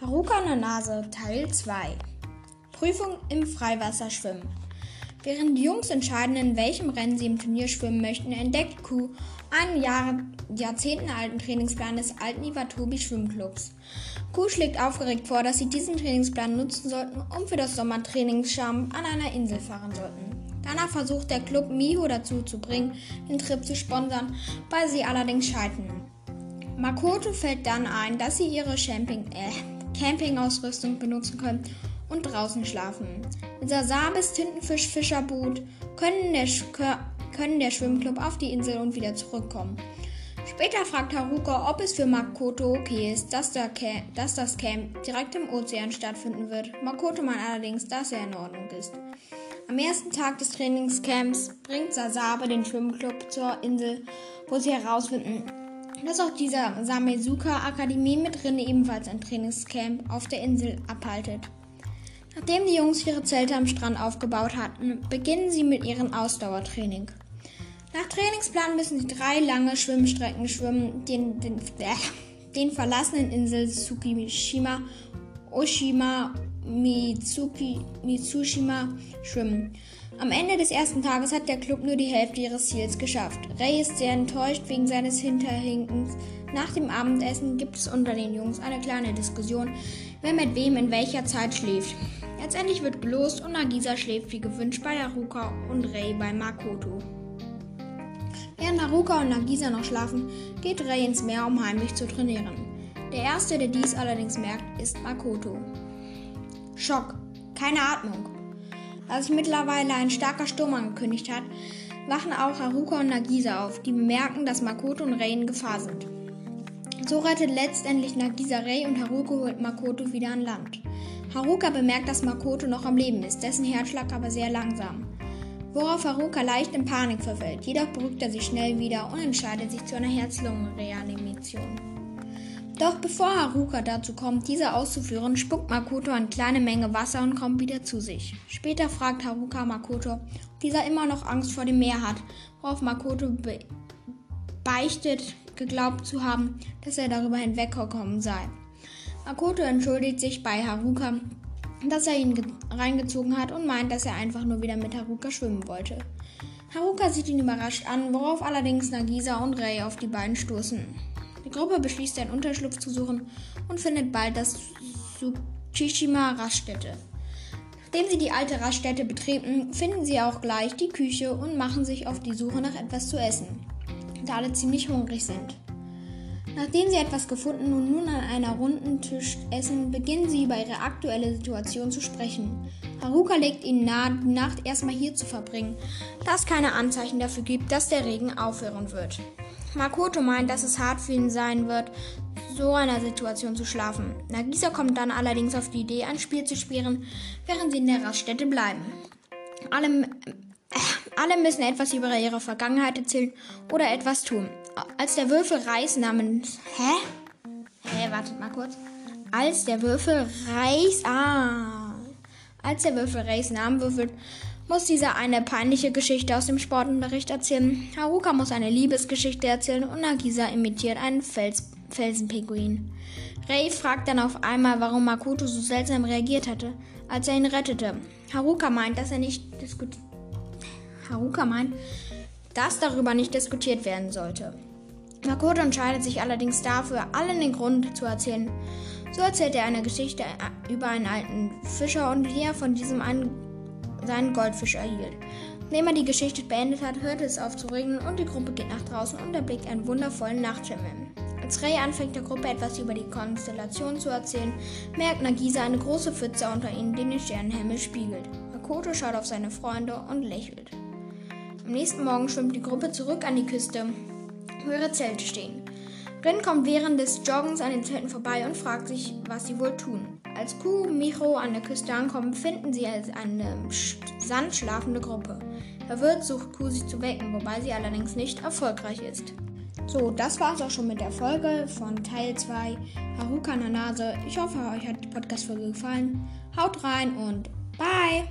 Haruka an der Nase Teil 2 Prüfung im Freiwasserschwimmen Während die Jungs entscheiden, in welchem Rennen sie im Turnier schwimmen möchten, entdeckt Ku einen Jahr, jahrzehntealten Trainingsplan des alten Iwatobi Schwimmclubs. Ku schlägt aufgeregt vor, dass sie diesen Trainingsplan nutzen sollten, um für das Sommertrainingsscham an einer Insel fahren sollten. Danach versucht der Club Miho dazu zu bringen, den Trip zu sponsern, weil sie allerdings scheitern. Makoto fällt dann ein, dass sie ihre Camping, äh, Campingausrüstung benutzen können und draußen schlafen. Mit Sasabes Tintenfisch-Fischerboot können der, können der Schwimmclub auf die Insel und wieder zurückkommen. Später fragt Haruka, ob es für Makoto okay ist, dass, dass, das Camp direkt im Ozean stattfinden wird. Makoto meint allerdings, dass er in Ordnung ist. Am ersten Tag des Trainingscamps bringt Sasabe den Schwimmclub zur Insel, wo sie herausfinden, dass auch dieser Samezuka Akademie mit drin ebenfalls ein Trainingscamp auf der Insel abhaltet. Nachdem die Jungs ihre Zelte am Strand aufgebaut hatten, beginnen sie mit ihrem Ausdauertraining. Nach Trainingsplan müssen sie drei lange Schwimmstrecken schwimmen, den, den, äh, den verlassenen Insel Tsukishima, Oshima, Mitsuki, Mitsushima schwimmen. Am Ende des ersten Tages hat der Club nur die Hälfte ihres Ziels geschafft. Ray ist sehr enttäuscht wegen seines Hinterhinkens. Nach dem Abendessen gibt es unter den Jungs eine kleine Diskussion, wer mit wem in welcher Zeit schläft. Letztendlich wird gelost und Nagisa schläft wie gewünscht bei Haruka und Ray bei Makoto. Während Haruka und Nagisa noch schlafen, geht Ray ins Meer, um heimlich zu trainieren. Der erste, der dies allerdings merkt, ist Makoto. Schock. Keine Atmung. Da sich mittlerweile ein starker Sturm angekündigt hat, wachen auch Haruka und Nagisa auf, die bemerken, dass Makoto und Rei in Gefahr sind. So rettet letztendlich Nagisa Rei und Haruka holt Makoto wieder an Land. Haruka bemerkt, dass Makoto noch am Leben ist, dessen Herzschlag aber sehr langsam. Worauf Haruka leicht in Panik verfällt, jedoch beruhigt er sich schnell wieder und entscheidet sich zu einer Herz-Lungen-Reanimation. Doch bevor Haruka dazu kommt, diese auszuführen, spuckt Makoto eine kleine Menge Wasser und kommt wieder zu sich. Später fragt Haruka Makoto, ob dieser immer noch Angst vor dem Meer hat, worauf Makoto be beichtet, geglaubt zu haben, dass er darüber hinweggekommen sei. Makoto entschuldigt sich bei Haruka, dass er ihn reingezogen hat und meint, dass er einfach nur wieder mit Haruka schwimmen wollte. Haruka sieht ihn überrascht an, worauf allerdings Nagisa und Rei auf die beiden stoßen. Die Gruppe beschließt, einen Unterschlupf zu suchen und findet bald das Tsuchishima Raststätte. Nachdem sie die alte Raststätte betreten, finden sie auch gleich die Küche und machen sich auf die Suche nach etwas zu essen, da alle ziemlich hungrig sind. Nachdem sie etwas gefunden und nun an einer runden Tisch essen, beginnen sie über ihre aktuelle Situation zu sprechen. Haruka legt ihnen nahe, die Nacht erstmal hier zu verbringen, da es keine Anzeichen dafür gibt, dass der Regen aufhören wird. Makoto meint, dass es hart für ihn sein wird, so einer Situation zu schlafen. Nagisa kommt dann allerdings auf die Idee, ein Spiel zu spielen, während sie in der Raststätte bleiben. Alle, äh, alle müssen etwas über ihre Vergangenheit erzählen oder etwas tun. Als der Würfel Reis namens. Hä? Hä, wartet mal kurz. Als der Würfel Reis. Ah. Als der Würfel Reis Namen würfelt, muss dieser eine peinliche Geschichte aus dem Sportunterricht erzählen. Haruka muss eine Liebesgeschichte erzählen und Nagisa imitiert einen Fels Felsenpinguin. Rei fragt dann auf einmal, warum Makoto so seltsam reagiert hatte, als er ihn rettete. Haruka meint, dass er nicht diskutiert. Haruka meint, dass darüber nicht diskutiert werden sollte. Makoto entscheidet sich allerdings dafür, allen den Grund zu erzählen. So erzählt er eine Geschichte über einen alten Fischer und wie er von diesem einen seinen Goldfisch erhielt. Nachdem er die Geschichte beendet hat, hört es auf zu regnen und die Gruppe geht nach draußen und erblickt einen wundervollen Nachthimmel. Als Ray anfängt, der Gruppe etwas über die Konstellation zu erzählen, merkt Nagisa eine große Pfütze unter ihnen, die den Sternenhimmel spiegelt. Makoto schaut auf seine Freunde und lächelt. Am nächsten Morgen schwimmt die Gruppe zurück an die Küste, wo ihre Zelte stehen. Rin kommt während des Joggens an den Zelten vorbei und fragt sich, was sie wohl tun. Als Ku und Micho an der Küste ankommen, finden sie als eine sandschlafende Gruppe. Verwirrt sucht Ku sie zu wecken, wobei sie allerdings nicht erfolgreich ist. So, das war's auch schon mit der Folge von Teil 2 Haruka Nanase. Ich hoffe, euch hat die Podcast-Folge gefallen. Haut rein und bye!